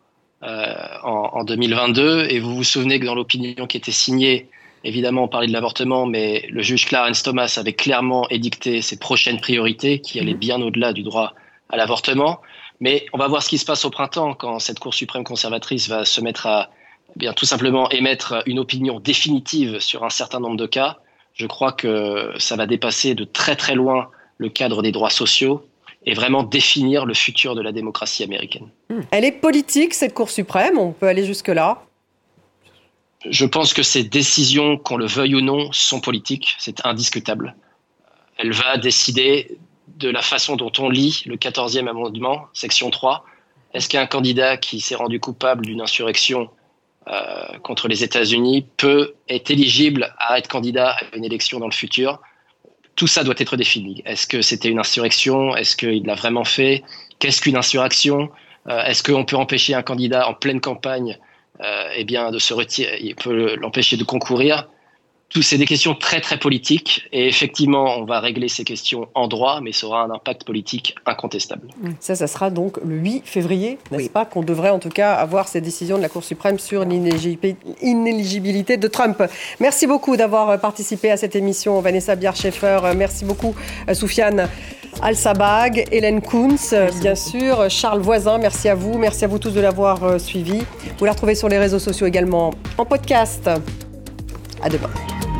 euh, en, 2022, et vous vous souvenez que dans l'opinion qui était signée, évidemment on parlait de l'avortement, mais le juge Clarence Thomas avait clairement édicté ses prochaines priorités qui allaient bien au-delà du droit à l'avortement. Mais on va voir ce qui se passe au printemps quand cette Cour suprême conservatrice va se mettre à eh bien tout simplement émettre une opinion définitive sur un certain nombre de cas. Je crois que ça va dépasser de très très loin le cadre des droits sociaux et vraiment définir le futur de la démocratie américaine. Hmm. Elle est politique, cette Cour suprême, on peut aller jusque-là Je pense que ces décisions, qu'on le veuille ou non, sont politiques, c'est indiscutable. Elle va décider de la façon dont on lit le 14e amendement, section 3. Est-ce qu'un candidat qui s'est rendu coupable d'une insurrection euh, contre les États-Unis peut être éligible à être candidat à une élection dans le futur? Tout ça doit être défini. Est-ce que c'était une insurrection? Est-ce qu'il l'a vraiment fait? Qu'est-ce qu'une insurrection? Euh, Est-ce qu'on peut empêcher un candidat en pleine campagne euh, eh bien, de se retirer Il peut l'empêcher de concourir? C'est des questions très très politiques et effectivement on va régler ces questions en droit mais ça aura un impact politique incontestable. Ça, ça sera donc le 8 février, n'est-ce pas, qu'on devrait en tout cas avoir cette décision de la Cour suprême sur l'inéligibilité de Trump. Merci beaucoup d'avoir participé à cette émission Vanessa Bier-Schaeffer, merci beaucoup Soufiane Al-Sabag, Hélène Kunz, bien sûr, Charles Voisin, merci à vous, merci à vous tous de l'avoir euh, suivi. Vous la retrouvez sur les réseaux sociaux également en podcast. À bakalım.